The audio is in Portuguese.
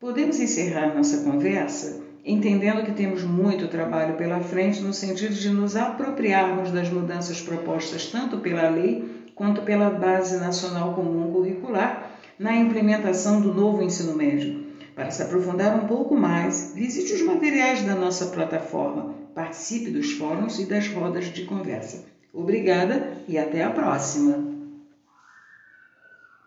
Podemos encerrar nossa conversa entendendo que temos muito trabalho pela frente no sentido de nos apropriarmos das mudanças propostas tanto pela lei quanto pela Base Nacional Comum Curricular na implementação do novo ensino médio. Para se aprofundar um pouco mais, visite os materiais da nossa plataforma, participe dos fóruns e das rodas de conversa. Obrigada e até a próxima!